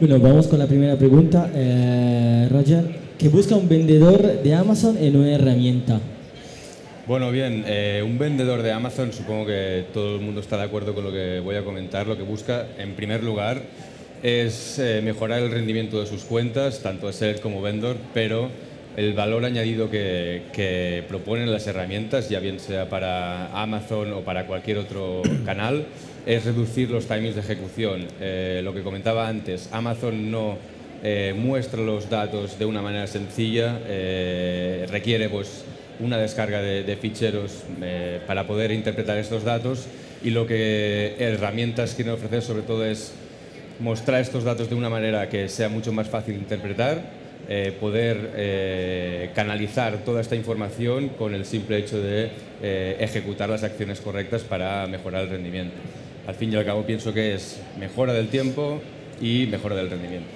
Bueno, vamos con la primera pregunta. Eh, Roger, ¿qué busca un vendedor de Amazon en una herramienta? Bueno, bien, eh, un vendedor de Amazon, supongo que todo el mundo está de acuerdo con lo que voy a comentar, lo que busca, en primer lugar, es eh, mejorar el rendimiento de sus cuentas, tanto de ser como vendor, pero el valor añadido que, que, proponen las herramientas, ya bien sea para Amazon o para cualquier otro canal, es reducir los timings de ejecución. Eh, lo que comentaba antes, Amazon no eh, muestra los datos de una manera sencilla, eh, requiere pues, una descarga de, ficheros para poder interpretar estos datos y lo que herramientas quieren ofrecer sobre todo es mostrar estos datos de una manera que sea mucho más fácil de interpretar, poder canalizar toda esta información con el simple hecho de ejecutar las acciones correctas para mejorar el rendimiento. Al fin y al cabo pienso que es mejora del tiempo y mejora del rendimiento.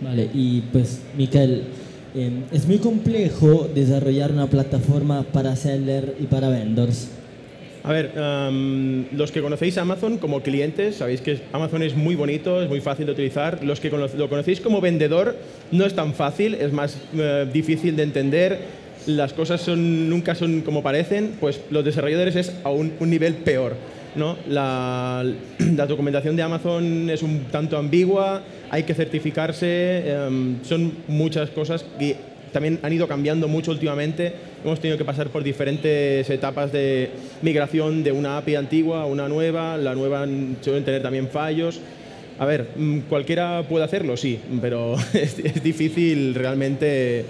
Vale, y pues Miquel, es muy complejo desarrollar una plataforma para seller y para vendors. A ver, los que conocéis Amazon como clientes, sabéis que Amazon es muy bonito, es muy fácil de utilizar. Los que lo conocéis como vendedor, no es tan fácil, es más eh, difícil de entender. Las cosas son, nunca son como parecen, pues los desarrolladores es a un, nivel peor. ¿No? La, la, documentación de Amazon es un tanto ambigua, hay que certificarse, em, son muchas cosas que también han ido cambiando mucho últimamente. Hemos tenido que pasar por diferentes etapas de migración de una API antigua a una nueva. La nueva suelen tener también fallos. A ver, mm, ¿cualquiera puede hacerlo? Sí, pero es, difícil realmente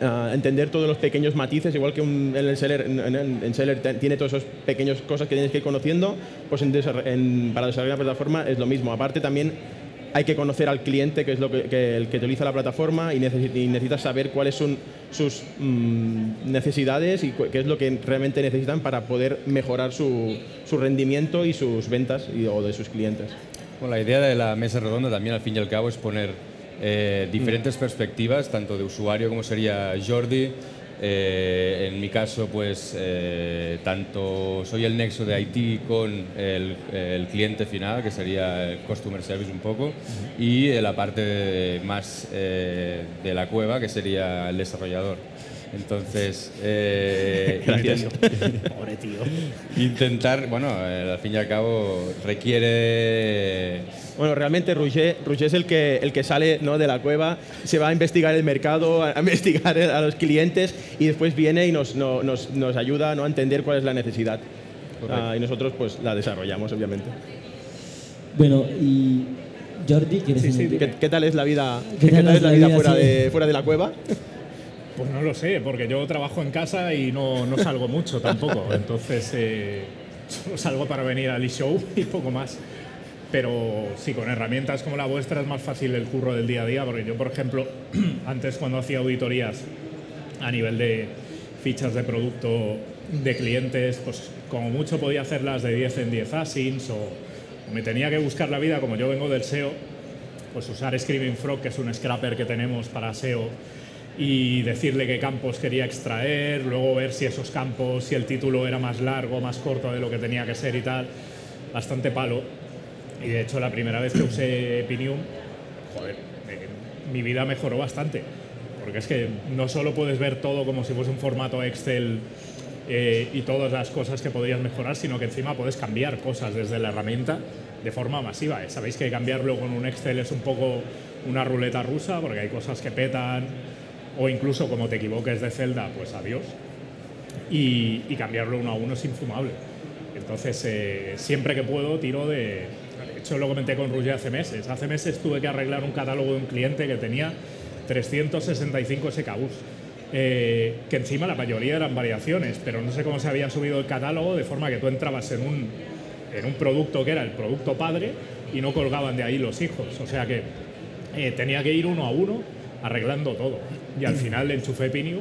entender todos los pequeños matices, igual que en el seller, en, seller tiene todas esas pequeñas cosas que tienes que ir conociendo, pues para desarrollar una plataforma es lo mismo. Aparte también hay que conocer al cliente, que es lo que, el que utiliza la plataforma, y, necesitas saber cuáles son sus mm, necesidades y qué es lo que realmente necesitan para poder mejorar su, rendimiento y sus ventas o de sus clientes. La idea de la mesa redonda también, al fin y al cabo, es poner eh, diferentes perspectivas, tanto de usuario como sería Jordi, eh, en mi caso, pues eh, tanto soy el nexo de IT con el, cliente final, que sería el Customer Service un poco, y la parte más eh, de la cueva, que sería el desarrollador. Entonces, Gracias. Pobre tío. Intentar, bueno, al fin y al cabo requiere bueno, realmente Roger, es el que, el que sale ¿no? de la cueva, se va a investigar el mercado, a, investigar a los clientes y después viene y nos, nos, nos ayuda ¿no? a entender cuál es la necesidad. Ah, y nosotros pues la desarrollamos, obviamente. Bueno, y Jordi, ¿quieres sí, sí, ¿Qué, tal es la vida, ¿qué tal es la vida, fuera, de, fuera de la cueva? Pues no lo sé, porque yo trabajo en casa y no, no salgo mucho tampoco. Entonces, eh, solo salgo para venir al e-show y poco más. Pero sí, con herramientas como la vuestra es más fácil el curro del día a día, porque yo, por ejemplo, antes cuando hacía auditorías a nivel de fichas de producto de clientes, pues como mucho podía hacerlas de 10 en 10 asins o, me tenía que buscar la vida, como yo vengo del SEO, pues usar Screaming Frog, que es un scrapper que tenemos para SEO, y decirle qué campos quería extraer, luego ver si esos campos, si el título era más largo, más corto de lo que tenía que ser y tal. Bastante palo. Y de hecho, la primera vez que usé Pinium, joder, mi vida mejoró bastante. Porque es que no solo puedes ver todo como si fuese un formato Excel eh, y todas las cosas que podrías mejorar, sino que encima puedes cambiar cosas desde la herramienta de forma masiva. ¿eh? Sabéis que cambiarlo con un Excel es un poco una ruleta rusa, porque hay cosas que petan, o incluso como te equivoques de celda, pues adiós. Y, y cambiarlo uno a uno es infumable. Entonces, eh, siempre que puedo, tiro de, hecho lo comenté con Roger hace meses. Hace meses tuve que arreglar un catálogo de un cliente que tenía 365 SKUs. Eh, que encima la mayoría eran variaciones, pero no sé cómo se había subido el catálogo de forma que tú entrabas en un, en un producto que era el producto padre y no colgaban de ahí los hijos. O sea que eh, tenía que ir uno a uno arreglando todo. Y al final le enchufé Piniu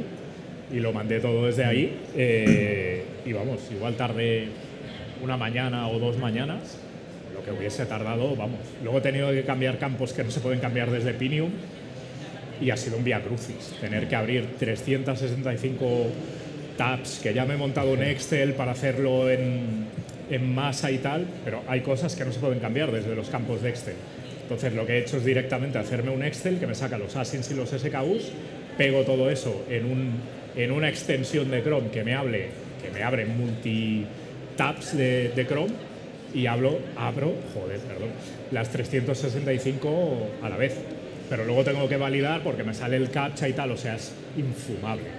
y lo mandé todo desde ahí. Eh, y vamos, igual tardé una mañana o dos mañanas que hubiese tardado, vamos. Luego he tenido que cambiar campos que no se pueden cambiar desde Pinium y ha sido un vía crucis. Tener que abrir 365 tabs, que ya me he montado un Excel para hacerlo en, en masa y tal, pero hay cosas que no se pueden cambiar desde los campos de Excel. Entonces lo que he hecho es directamente hacerme un Excel que me saca los ASINs y los SKUs, pego todo eso en, un, en una extensión de Chrome que me hable, que me abre multi tabs de, de Chrome y hablo, abro, joder, perdón, las 365 a la vez. Pero luego tengo que validar porque me sale el captcha y tal, o sea, es infumable.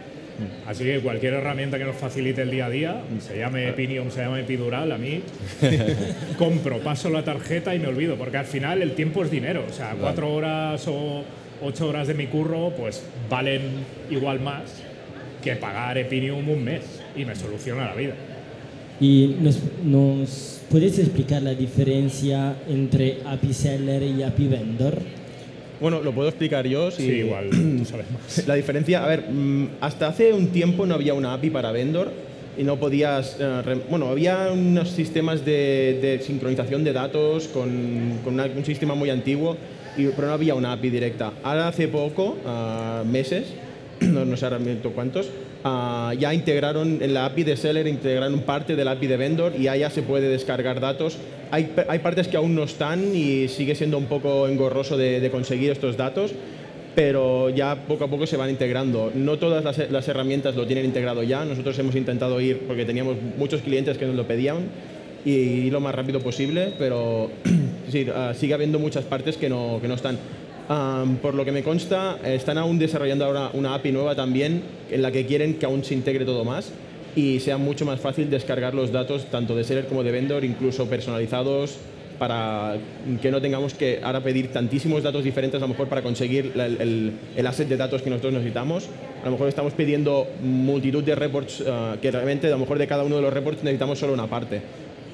Así que cualquier herramienta que nos facilite el día a día, se llame Epinium, se llame Epidural, a mí compro, paso la tarjeta y me olvido, porque al final el tiempo es dinero. O sea, cuatro horas o ocho horas de mi curro, pues valen igual más que pagar Epinium un mes y me soluciona la vida. ¿Y nos, nos puedes explicar la diferencia entre API Seller y API Vendor? Bueno, lo puedo explicar yo. Si Sí, igual tú sabes más. La diferencia, a ver, mm, hasta hace un tiempo no había una API para Vendor y no podías, eh, bueno, había unos sistemas de, de sincronización de datos con, con una- un sistema muy antiguo, y- pero no había una API directa. Ahora hace poco, ah, meses, no, no sé ahora cuántos, ah, ya integraron en la API de Seller, integraron parte de la API de Vendor y ya se puede descargar datos. Hay, hay partes que aún no están y sigue siendo un poco engorroso de, de conseguir estos datos, pero ya poco a poco se van integrando. No todas las, las herramientas lo tienen integrado ya. Nosotros hemos intentado ir, porque teníamos muchos clientes que nos lo pedían, y ir lo más rápido posible, pero sí, ah, sigue habiendo muchas partes que no, que no están. Am, por lo que me consta, están aún desarrollando ahora una API nueva también, en la que quieren que aún se integre todo más y sea mucho más fácil descargar los datos tanto de seller como de vendor, incluso personalizados, para que no tengamos que ahora pedir tantísimos datos diferentes a lo mejor para conseguir el, el- el asset de datos que nosotros necesitamos. A lo mejor estamos pidiendo multitud de reports ah, que realmente a lo mejor de cada uno de los reports necesitamos solo una parte.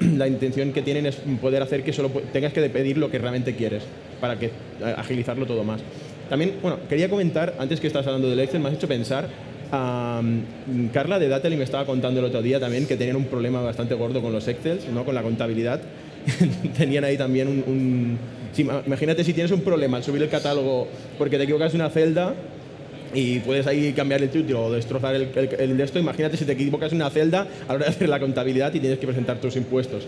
La intención que tienen es poder hacer que solo tengas que pedir lo que realmente quieres para que eh, agilizarlo todo más. También, bueno, quería comentar, antes que estás hablando del Excel, me has hecho pensar, am, Carla de Dately me estaba contando el otro día también que tenían un problema bastante gordo con los Excels, ¿no? con la contabilidad. tenían ahí también un... un- imagínate si tienes un problema al subir el catálogo porque te equivocas una celda y puedes ahí cambiar el título o destrozar el, el, el de esto. Imagínate si te equivocas en una celda a la hora de hacer la contabilidad y tienes que presentar tus impuestos.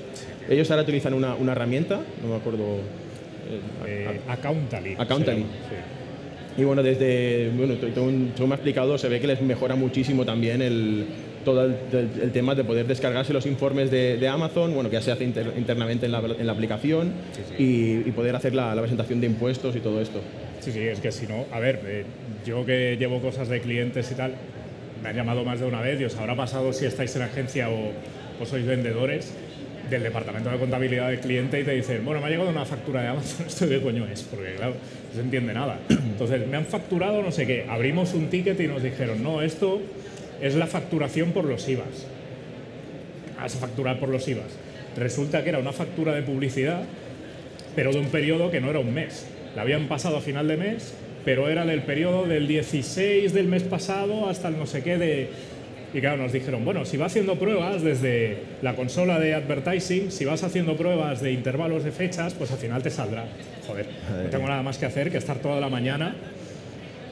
Ellos ahora utilizan una, una herramienta, no me acuerdo... eh, Eh, Accountally. sí. y bueno, desde, bueno, según, me ha explicado, se ve que les mejora muchísimo también el, todo el, el- el tema de poder descargarse los informes de, de Amazon, bueno, que ya se hace inter- internamente en la, en la aplicación, Y, y poder hacer la, la presentación de impuestos y todo esto. Sí, sí, es que si no, a ver, eh, yo que llevo cosas de clientes y tal, me han llamado más de una vez y os habrá pasado si estáis en agencia o, sois vendedores del departamento de contabilidad del cliente y te dicen, bueno, me ha llegado una factura de Amazon, ¿esto qué coño es? Porque claro, no se entiende nada. Entonces, me han facturado no sé qué, abrimos un ticket y nos dijeron, no, esto es la facturación por los IVAs. Vas a facturar por los IVAs. Resulta que era una factura de publicidad pero de un periodo que no era un mes. La habían pasado a final de mes, pero era del periodo del 16 del mes pasado hasta el no sé qué de... Y claro, nos dijeron, bueno, si va haciendo pruebas desde la consola de advertising, si vas haciendo pruebas de intervalos de fechas, pues al final te saldrá. Joder, no tengo nada más que hacer que estar toda la mañana.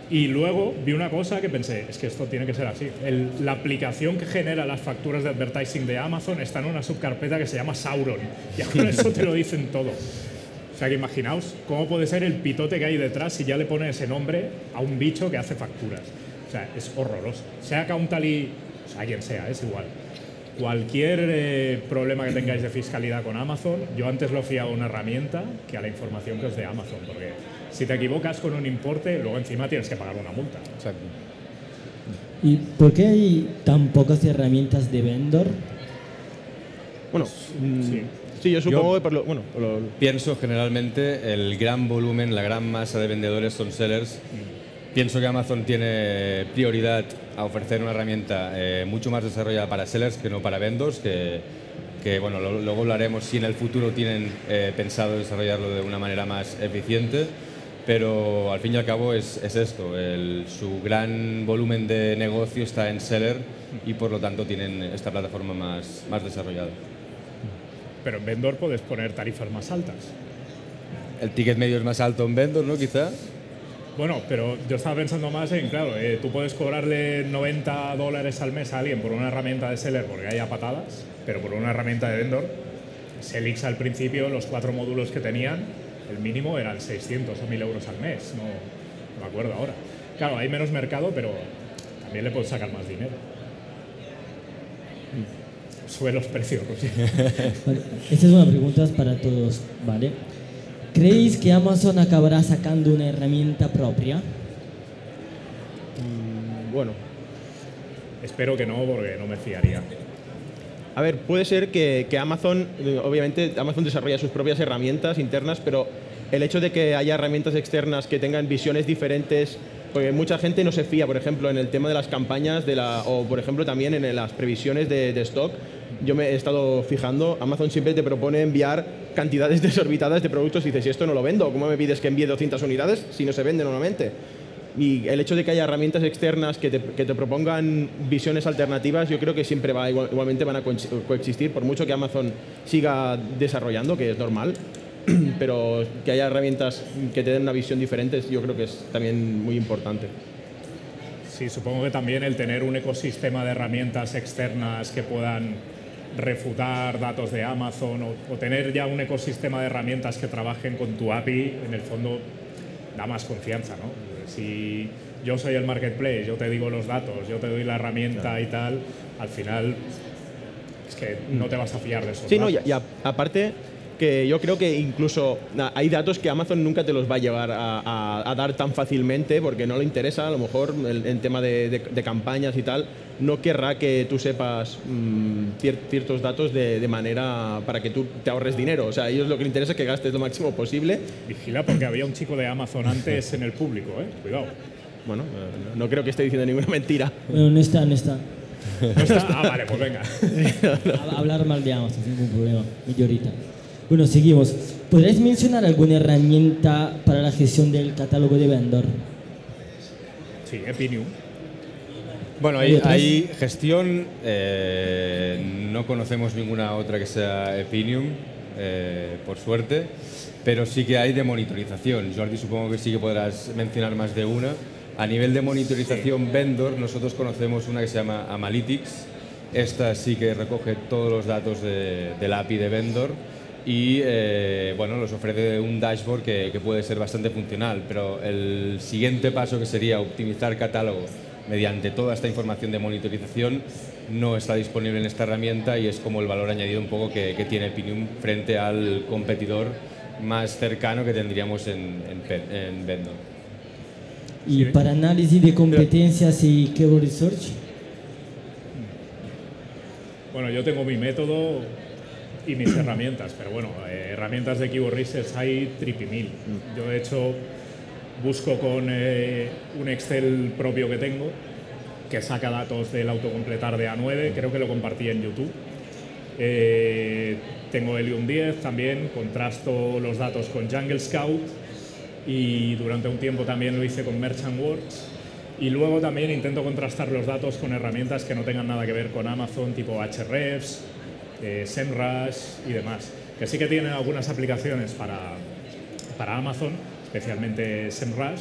Y luego vi una cosa que pensé, es que esto tiene que ser así. El- la aplicación que genera las facturas de advertising de Amazon está en una subcarpeta que se llama Sauron. Y con eso te lo dicen todo. O sea que imaginaos cómo puede ser el pitote que hay detrás si ya le pone ese nombre a un bicho que hace facturas. O sea, es horroroso. Sea Countally, o sea, quien sea, es igual. Cualquier eh, problema que tengáis de fiscalidad con Amazon, yo antes lo fui a una herramienta que a la información que os de Amazon, porque si te equivocas con un importe, luego encima tienes que pagar una multa. Exacto. ¿Y por qué hay tan pocas herramientas de vendor? Bueno, mm, Sí. Sí, yo supongo que por lo, bueno, por lo- Pienso generalmente el gran volumen, la gran masa de vendedores son sellers. Pienso que Amazon tiene prioridad a ofrecer una herramienta eh, mucho más desarrollada para sellers que no para vendors, que, que, bueno, lo- luego hablaremos si en el futuro tienen eh, pensado desarrollarlo de una manera más eficiente, pero al fin y al cabo es, es esto, el- su gran volumen de negocio está en seller y por lo tanto tienen esta plataforma más, más desarrollada. Pero en Vendor puedes poner tarifas más altas. El ticket medio es más alto en vendor, ¿no? Quizá. Bueno, pero yo estaba pensando más en, claro, eh, tú puedes cobrarle 90 dólares al mes a alguien por una herramienta de seller porque haya patadas, pero por una herramienta de vendor, Selix al principio, los cuatro módulos que tenían, el mínimo eran 600 o 1000 euros al mes, no, no me acuerdo ahora. Claro, hay menos mercado, pero también le puedes sacar más dinero. Sube los precios. Vale, esta es una pregunta para todos, ¿vale? ¿Creéis que Amazon acabará sacando una herramienta propia? Mm, Bueno, Espero que no, porque no me fiaría. A ver, puede ser que, que Amazon, eh, obviamente Amazon desarrolla sus propias herramientas internas, pero el hecho de que haya herramientas externas que tengan visiones diferentes, porque mucha gente no se fía, por ejemplo, en el tema de las campañas de la, o por ejemplo también en las previsiones de, stock, yo me he estado fijando, Amazon siempre te propone enviar cantidades desorbitadas de productos y dices, si esto no lo vendo, ¿cómo me pides que envíe 200 unidades si no se vende normalmente? Y el hecho de que haya herramientas externas que te, que te propongan visiones alternativas, yo creo que siempre va, igual- igualmente van a coex- coexistir, por mucho que Amazon siga desarrollando, que es normal, pero que haya herramientas que te den una visión diferente, yo creo que es también muy importante. Sí, supongo que también el tener un ecosistema de herramientas externas que puedan refutar datos de Amazon o, o tener ya un ecosistema de herramientas que trabajen con tu API, en el fondo da más confianza, ¿no? Si yo soy el marketplace, yo te digo los datos, yo te doy la herramienta y tal, al final es que no te vas a fiar de eso. Sí, no, y, y a- aparte que yo creo que incluso hay datos que Amazon nunca te los va a llevar a, a- a dar tan fácilmente porque no le interesa, a lo mejor el tema de, de- de campañas y tal, no querrá que tú sepas mm, cier- ciertos datos de, de manera para que tú te ahorres dinero. O sea, a ellos lo que les interesa es que gastes lo máximo posible. Vigila porque había un chico de Amazon antes en el público, ¿eh? Cuidado. Bueno, eh, no creo que esté diciendo ninguna mentira. Bueno, no está, no está. ¿No está? Ah, vale, pues venga. Hablar mal de Amazon, sin ningún problema. Y ahorita. Bueno, seguimos. ¿Podríais mencionar alguna herramienta para la gestión del catálogo de vendor? Sí, Epinium. Bueno, ¿Hay gestión, eh, no conocemos ninguna otra que sea Epinium, eh, por suerte, pero sí que hay de monitorización. Jordi, supongo que sí que podrás mencionar más de una. A nivel de monitorización vendor, nosotros conocemos una que se llama Amalytics. Esta sí que recoge todos los datos de, del API de vendor y eh, bueno, nos ofrece un dashboard que, que puede ser bastante funcional, pero el siguiente paso que sería optimizar catálogo mediante toda esta información de monitorización no está disponible en esta herramienta y es como el valor añadido un poco que, que tiene Pinium frente al competidor más cercano que tendríamos en, en, en Vendor. Y para análisis de competencias y keyword research, Bueno, yo tengo mi método y mis herramientas, pero bueno, eh, herramientas de Keyword Research hay tripimil. Yo, de hecho, busco con eh, un Excel propio que tengo que saca datos del autocompletar de A9, creo que lo compartí en YouTube. Eh, tengo Helium 10 también, contrasto los datos con Jungle Scout y durante un tiempo también lo hice con Merchant Works. Y luego también intento contrastar los datos con herramientas que no tengan nada que ver con Amazon, tipo Hrefs, eh, SEMrush y demás. Que sí que tienen algunas aplicaciones para, para Amazon, especialmente SEMrush,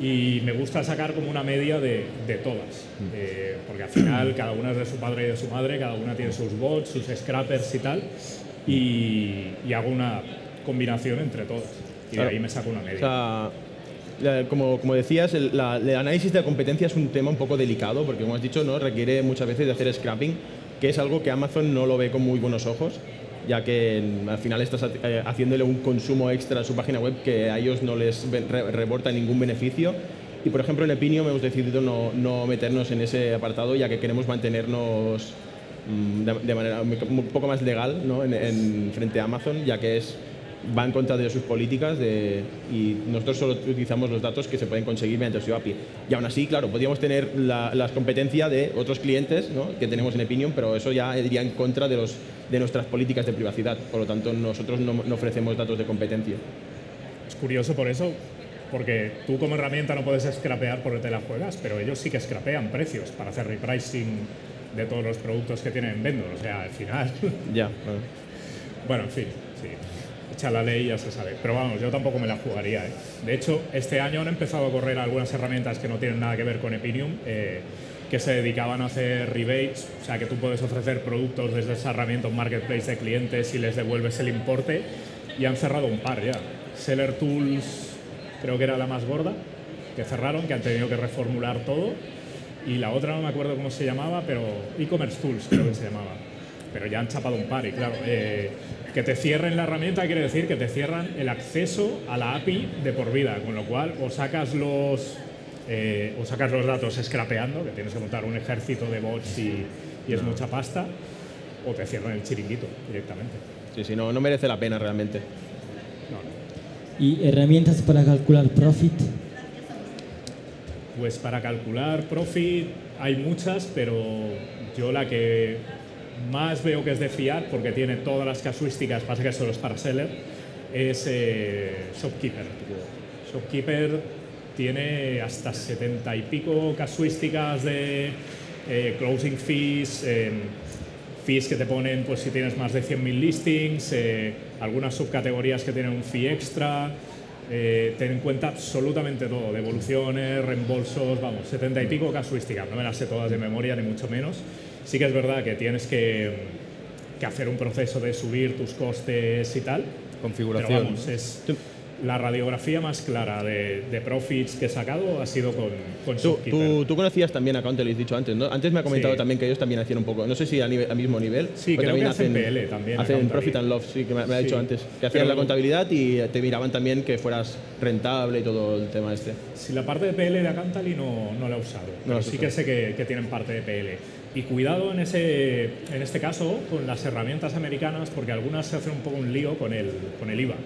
y me gusta sacar como una media de, de todas, Eh, porque al final cada una es de su padre y de su madre, cada una tiene sus bots, sus scrappers y tal, y, y hago una combinación entre todas. Y Claro. de ahí me saco una media. O sea, como, como decías, el, la- el análisis de la competencia es un tema un poco delicado porque, como has dicho, ¿no? requiere muchas veces de hacer scrapping, que es algo que Amazon no lo ve con muy buenos ojos, ya que al final estás eh, haciéndole un consumo extra a su página web que a ellos no les reporta ningún beneficio. Y, por ejemplo, en Epinium hemos decidido no, no meternos en ese apartado, ya que queremos mantenernos mm, de, manera un poco más legal ¿no? en- frente a Amazon, ya que es va en contra de sus políticas de- y nosotros solo utilizamos los datos que se pueden conseguir mediante su API. Y aún así, claro, podríamos tener la, la competencia de otros clientes ¿no? que tenemos en Epinium, pero eso ya iría en contra de, los, de nuestras políticas de privacidad. Por lo tanto, nosotros no, no ofrecemos datos de competencia. Es curioso por eso, porque tú como herramienta no puedes scrapear porque te la juegas, pero ellos sí que scrapean precios para hacer repricing de todos los productos que tienen en Vendor. O sea, al final, Ya. bueno, en fin, sí. Echa la ley y ya se sabe. Pero vamos, yo tampoco me la jugaría. ¿eh? De hecho, este año han empezado a correr algunas herramientas que no tienen nada que ver con Epinium, eh, que se dedicaban a hacer rebates, o sea, que tú puedes ofrecer productos desde esa herramienta, marketplace de clientes y les devuelves el importe, y han cerrado un par ya. Seller Tools, creo que era la más gorda, que cerraron, que han tenido que reformular todo. Y la otra no me acuerdo cómo se llamaba, pero e-commerce tools creo que se llamaba. Pero ya han chapado un par y claro, eh, que te cierren la herramienta quiere decir que te cierran el acceso a la API de por vida, con lo cual o sacas los, eh, o sacas los datos scrapeando, que tienes que montar un ejército de bots y, y es mucha pasta, o te cierran el chiringuito directamente. Sí, sí, no, no merece la pena realmente. ¿Y herramientas para calcular profit? Pues para calcular profit hay muchas, pero yo la que más veo que es de fiar, porque tiene todas las casuísticas, pasa que solo es para seller, es eh, Shopkeeper. Shopkeeper tiene hasta 70 y pico casuísticas de eh, closing fees, eh, fees que te ponen pues si tienes más de 100.000 listings, eh, algunas subcategorías que tienen un fee extra, eh, ten en cuenta absolutamente todo, devoluciones, reembolsos, vamos, 70 y pico casuísticas, no me las sé todas de memoria ni mucho menos. Sí que es verdad que tienes que, que hacer un proceso de subir tus costes y tal. Configuración. Pero vamos, es la radiografía más clara de, de profits que he sacado ha sido con, con Tú, tú, tú conocías también a Count, lo has dicho antes, ¿no? Antes me ha comentado Sí. también que ellos también hacían un poco, no sé si a, nivel, a mismo nivel. Sí, pero creo también que hacen PL también, Hacen. Profit and Loss, sí, que me, me ha Sí. dicho antes. Que hacían Pero- la contabilidad y te miraban también que fueras rentable y todo el tema este. Si la parte de PL de Acantali no, no la he usado, No pero sí que sé que, que tienen parte de PL. Y cuidado en, ese, en este caso con las herramientas americanas, porque algunas se hacen un poco un lío con el, con el IVA.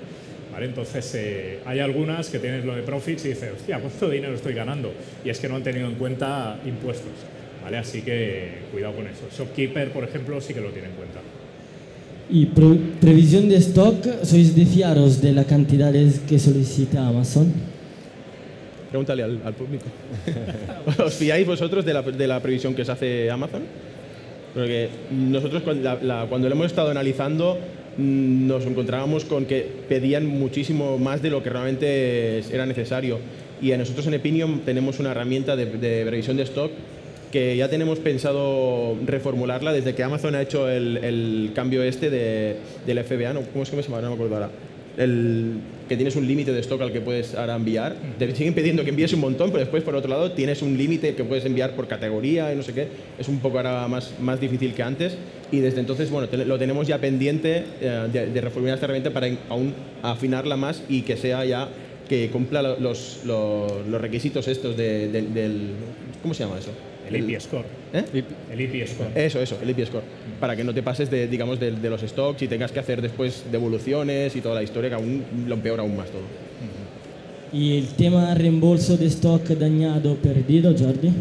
¿vale? Entonces, eh, hay algunas que tienes lo de profits y dices, hostia, ¿cuánto dinero estoy ganando? Y es que no han tenido en cuenta impuestos. ¿vale? Así que cuidado con eso. Shopkeeper, por ejemplo, sí que lo tiene en cuenta. ¿Y pre- previsión de stock? ¿Sois de fiaros de las cantidades que solicita Amazon? Pregúntale al, al público. ¿Os fiáis vosotros de la, de la previsión que se hace Amazon? Porque nosotros cuando, la- lo hemos estado analizando mm, nos encontrábamos con que pedían muchísimo más de lo que realmente era necesario. Y a nosotros en Epinium tenemos una herramienta de, previsión de stock que ya tenemos pensado reformularla desde que Amazon ha hecho el, cambio este de, del FBA, ¿no? ¿cómo es que me llama? No me acuerdo ahora. El, que tienes un límite de stock al que puedes ahora enviar. Te siguen pidiendo que envíes un montón, pero después, por otro lado, tienes un límite que puedes enviar por categoría y no sé qué. Es un poco ahora más, más difícil que antes. Y desde entonces, bueno, lo tenemos ya pendiente eh, de, de reformular esta herramienta para aún afinarla más y que sea ya que cumpla lo- los, los, requisitos estos de- del... ¿Cómo se llama eso? El IP Score. ¿Eh? El IP Score. Eso, eso, el IP Score. Para que no te pases de, digamos, de, de los stocks y tengas que hacer después devoluciones y toda la historia, que aún lo empeora aún más todo. ¿Y el tema reembolso de stock dañado perdido, Jordi?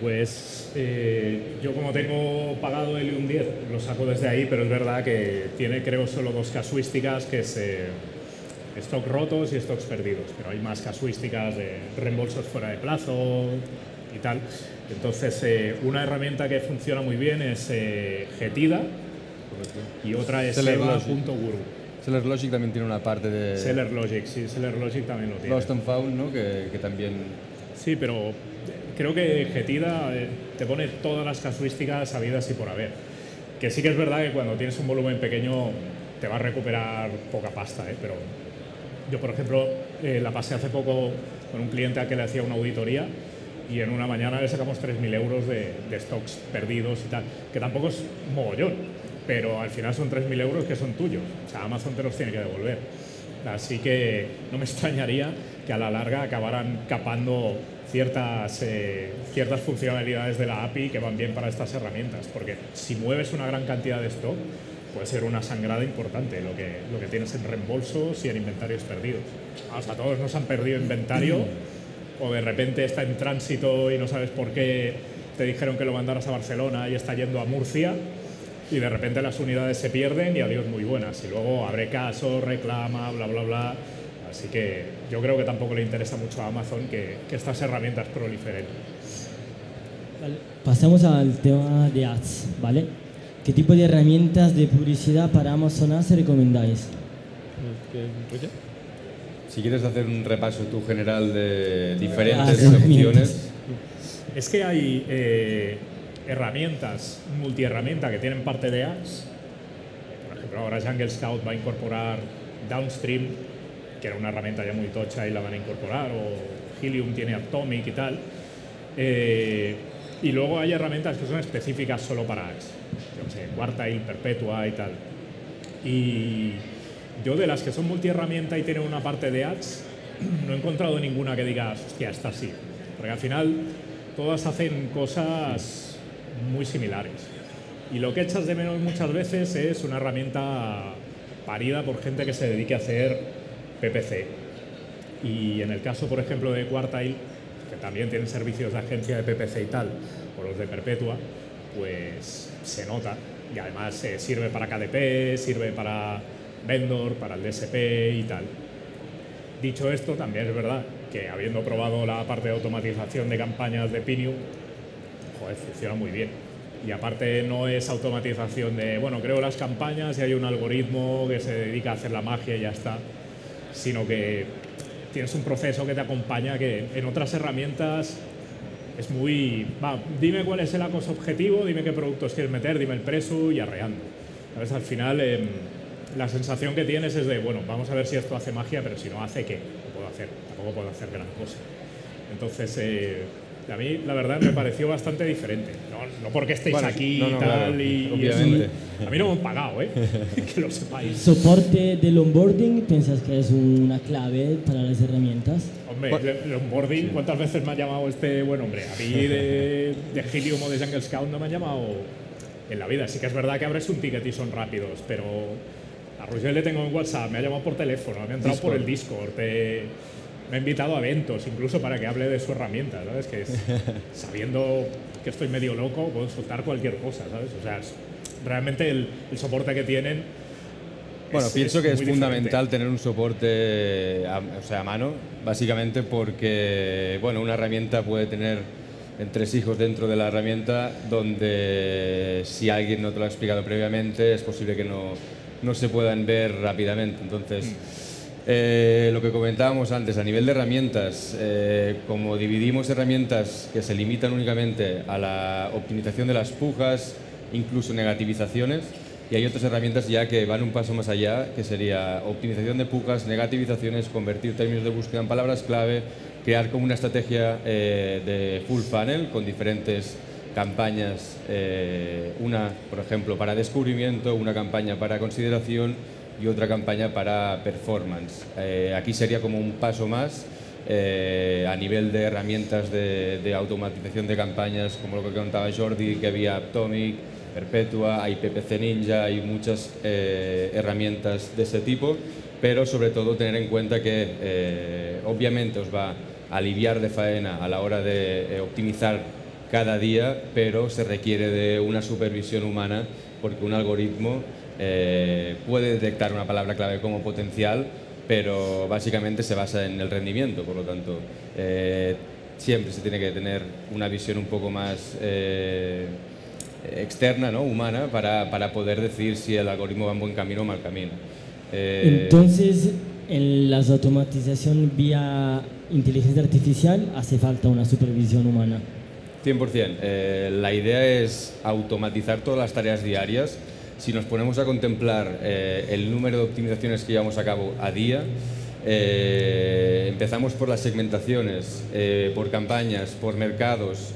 Pues eh, yo como tengo pagado el un 10 lo saco desde ahí, pero es verdad que tiene creo solo dos casuísticas, que es eh, stock rotos y stocks perdidos, pero hay más casuísticas de reembolsos fuera de plazo y tal. Entonces eh, una herramienta que funciona muy bien es eh, Getida y otra es Seller Logic. Eva.guru. Seller Logic también tiene una parte de Seller Logic, sí, Seller Logic también lo tiene. Lost and Found, ¿no? Que, que también Sí, pero creo que Getida eh, te pone todas las casuísticas habidas y por haber. Que sí que es verdad que cuando tienes un volumen pequeño te va a recuperar poca pasta, ¿eh? pero yo, por ejemplo, eh, la pasé hace poco con un cliente a que le hacía una auditoría y en una mañana le sacamos 3.000 euros de, de stocks perdidos y tal, que tampoco es mogollón, pero al final son 3.000 euros que son tuyos, o sea, Amazon te los tiene que devolver. Así que no me extrañaría que a la larga acabaran capando ciertas, eh, ciertas funcionalidades de la API que van bien para estas herramientas, porque si mueves una gran cantidad de stock, puede ser una sangrada importante lo que, lo que tienes en reembolsos y en inventarios perdidos. Vamos, a todos nos han perdido inventario o de repente está en tránsito y no sabes por qué te dijeron que lo mandaras a Barcelona y está yendo a Murcia y de repente las unidades se pierden y adiós muy buenas. Y luego abre caso, reclama, bla, bla, bla. Así que yo creo que tampoco le interesa mucho a Amazon que, que estas herramientas proliferen. Vale, Pasamos al tema de ads, ¿vale? ¿Qué tipo de herramientas de publicidad para Amazon Ads recomendáis? Si quieres hacer un repaso tú general de diferentes herramientas. opciones, Es que hay eh, herramientas, multiherramienta que tienen parte de ads. Por ejemplo, ahora Jungle Scout va a incorporar downstream que era una herramienta ya muy tocha y la van a incorporar, o Helium tiene Atomic y tal. Eh, y luego hay herramientas que son específicas solo para ads, yo sé, Quartile, Perpetua y tal. Y yo de las que son multiherramienta y tienen una parte de ads, no he encontrado ninguna que diga, hostia, esta sí. Porque al final todas hacen cosas muy similares. Y lo que echas de menos muchas veces es una herramienta parida por gente que se dedique a hacer PPC. Y en el caso, por ejemplo, de Quartile, que también tienen servicios de agencia de PPC y tal, o los de Perpetua, pues se nota. Y además eh, sirve para KDP, sirve para vendor, para el DSP y tal. Dicho esto, también es verdad que habiendo probado la parte de automatización de campañas de Pinium, joder, funciona muy bien. Y aparte no es automatización de, bueno, creo las campañas y hay un algoritmo que se dedica a hacer la magia y ya está, sino que tienes un proceso que te acompaña que en otras herramientas es muy, va, dime cuál es el acoso objetivo, dime qué productos quieres meter, dime el precio y arreando. ¿Sabes? Al final em, la sensación que tienes es de, bueno, vamos a ver si esto hace magia, pero si no hace, ¿qué? ¿Qué puedo hacer? Tampoco puedo hacer gran cosa. Entonces, eh, a mí la verdad me pareció bastante diferente. No, no porque estéis Bueno, aquí no, y no, tal, claro, y, eso- a mí no me han pagado, ¿eh? que lo sepáis. ¿Soporte del onboarding piensas que es una clave para las herramientas? Hombre, el onboarding, ¿cuántas veces me ha llamado este buen hombre? A mí de, de Helium o de Jungle Scout no me han llamado en la vida. Sí que es verdad que abres un ticket y son rápidos, pero a Roger le tengo en WhatsApp, me ha llamado por teléfono, me ha entrado por el Discord, eh, me ha invitado a eventos, incluso para que hable de su herramienta, ¿sabes? Que es, sabiendo que estoy medio loco, puedo soltar cualquier cosa, ¿sabes? O sea, es- realmente el, el soporte que tienen Bueno, es- pienso que es fundamental tener un soporte a, o sea, a mano, básicamente porque bueno, una herramienta puede tener entresijos dentro de la herramienta donde si alguien no te lo ha explicado previamente es posible que no, no se puedan ver rápidamente. Entonces, eh, lo que comentábamos antes, a nivel de herramientas, eh, como dividimos herramientas que se limitan únicamente a la optimización de las pujas, incluso negativizaciones, y hay otras herramientas ya que van un paso más allá, que sería optimización de pujas, negativizaciones, convertir términos de búsqueda en palabras clave, crear como una estrategia eh, de full funnel con diferentes campañas, eh, una, por ejemplo, para descubrimiento, una campaña para consideración y otra campaña para performance. Eh, aquí sería como un paso más eh, a nivel de herramientas de, de automatización de campañas, como lo que contaba Jordi, que había Atomic, Perpetua, hay PPC Ninja, hay muchas herramientas de ese tipo, pero sobre todo tener en cuenta que obviamente os va a aliviar de faena a la hora de optimizar cada día, pero se requiere de una supervisión humana porque un algoritmo eh, puede detectar una palabra clave como potencial, pero básicamente se basa en el rendimiento, por lo tanto, eh, siempre se tiene que tener una visión un poco más eh, externa, ¿no? humana, para, para poder decir si el algoritmo va en buen camino o mal camino. Entonces, en las automatización vía inteligencia artificial hace falta una supervisión humana. 100%. Eh, la idea es automatizar todas las tareas diarias. Si nos ponemos a contemplar eh, el número de optimizaciones que llevamos a cabo a día, eh, empezamos por las segmentaciones, eh, por campañas, por mercados.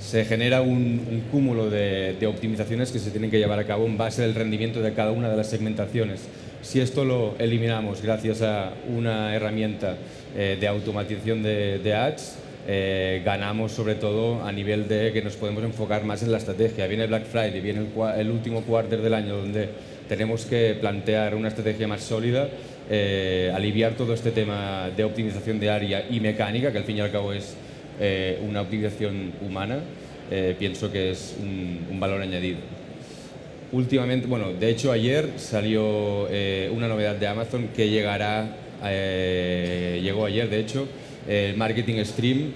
Se genera un, cúmulo de, de optimizaciones que se tienen que llevar a cabo en base al rendimiento de cada una de las segmentaciones. Si esto lo eliminamos gracias a una herramienta de automatización de ads, eh, ganamos sobre todo a nivel de que nos podemos enfocar más en la estrategia. Viene Black Friday, viene el, último quarter del año donde tenemos que plantear una estrategia más sólida, eh, aliviar todo este tema de optimización de área y mecánica, que al fin y al cabo es eh, una optimización humana, eh, pienso que es un, un valor añadido. Últimamente, bueno, de hecho ayer salió una novedad de Amazon que llegará, llegó ayer de hecho, el Marketing Stream.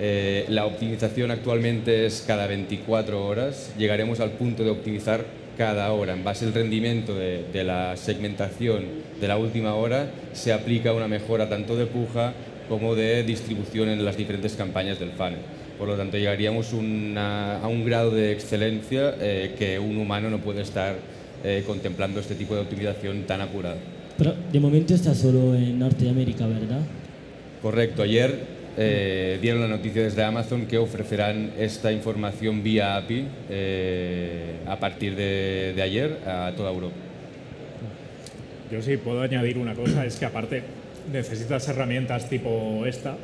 Eh, la optimización actualmente es cada 24 horas. Llegaremos al punto de optimizar cada hora. En base al rendimiento de, la segmentación de la última hora, se aplica una mejora tanto de puja como de distribución en las diferentes campañas del funnel. Por lo tanto, llegaríamos a un grado de excelencia eh, que un humano no puede estar eh, contemplando este tipo de optimización tan apurada. Pero de momento está solo en Norteamérica, ¿verdad? Correcto. Ayer eh, dieron la noticia desde Amazon que ofrecerán esta información vía API eh, a partir de, ayer a toda Europa. Yo sí puedo añadir una cosa, es que aparte necesitas herramientas tipo esta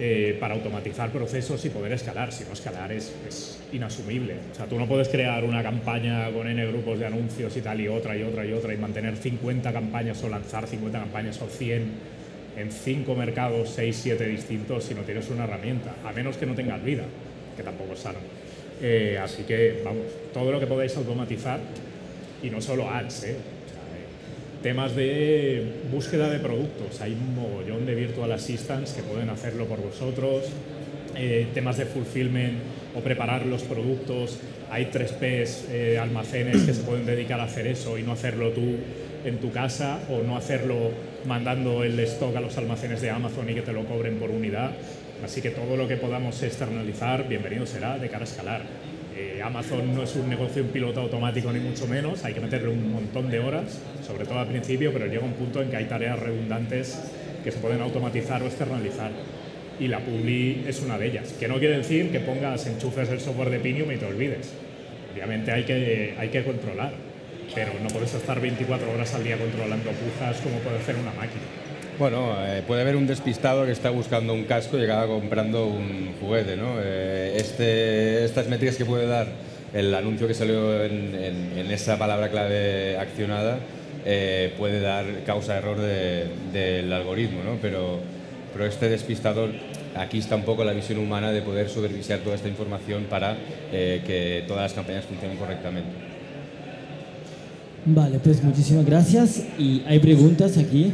eh, para automatizar procesos y poder escalar. Si no, escalar es, es, inasumible. O sea, tú no puedes crear una campaña con N grupos de anuncios y tal, y otra, y otra, y otra, y mantener 50 campañas o lanzar 50 campañas o 100 en 5 mercados, 6, 7 distintos si no tienes una herramienta, a menos que no tengas vida, que tampoco es sano. Eh, así que, vamos, todo lo que podáis automatizar, y no solo ads, ¿eh? temas de búsqueda de productos. Hay un mogollón de virtual assistants que pueden hacerlo por vosotros. Eh, temas de fulfillment o preparar los productos. Hay 3Ps, eh, almacenes que se pueden dedicar a hacer eso y no hacerlo tú en tu casa o no hacerlo mandando el stock a los almacenes de Amazon y que te lo cobren por unidad. Así que todo lo que podamos externalizar, bienvenido será de cara a escalar. Eh, Amazon no es un negocio en piloto automático ni mucho menos, hay que meterle un montón de horas, sobre todo al principio, pero llega un punto en que hay tareas redundantes que se pueden automatizar o externalizar. Y la Publi es una de ellas, que no quiere decir que pongas enchufes del software de Pinium y te olvides. Obviamente hay que, hay que controlar, pero no puedes estar 24 horas al día controlando pujas como puede hacer una máquina. Bueno, eh, puede haber un despistado que está buscando un casco y acaba comprando un juguete, ¿no? Eh, este, estas métricas que puede dar el anuncio que salió en, esa palabra clave accionada eh, puede dar causa error de, del algoritmo, ¿no? Pero, pero este despistador, aquí está un poco la visión humana de poder supervisar toda esta información para que todas las campañas funcionen correctamente. Vale, pues muchísimas gracias. ¿Y hay preguntas aquí?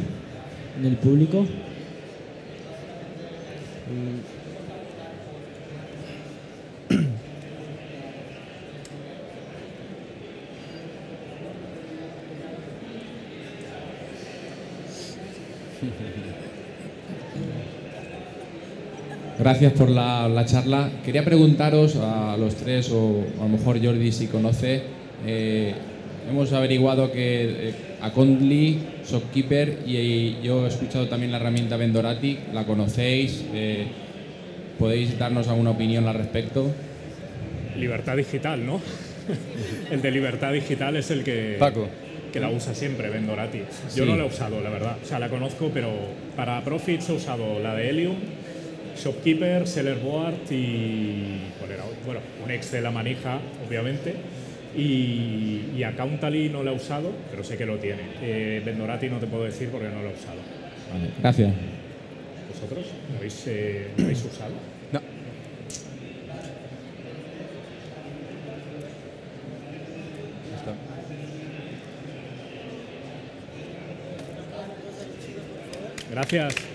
en el público? Gracias por la, la, charla. Quería preguntaros a los tres, o a lo mejor Jordi si conoce, eh, hemos averiguado que eh, Accountly, Shopkeeper y, yo he escuchado también la herramienta Vendorati, la conocéis, eh, ¿podéis darnos alguna opinión al respecto? Libertad digital, ¿no? el de libertad digital es el que, Paco. que la usa siempre, Vendorati. Yo sí. no la he usado, la verdad. O sea, la conozco, pero para Profits he usado la de Helium, Shopkeeper, Sellerboard y... ¿cuál era? Bueno, un ex de la manija, obviamente. Y, y Accountally no lo he usado, pero sé que lo tiene. Eh, Vendorati no te puedo decir porque no lo he usado. Vale, gracias. ¿Vosotros lo habéis, eh, ¿lo habéis usado? No. Gracias.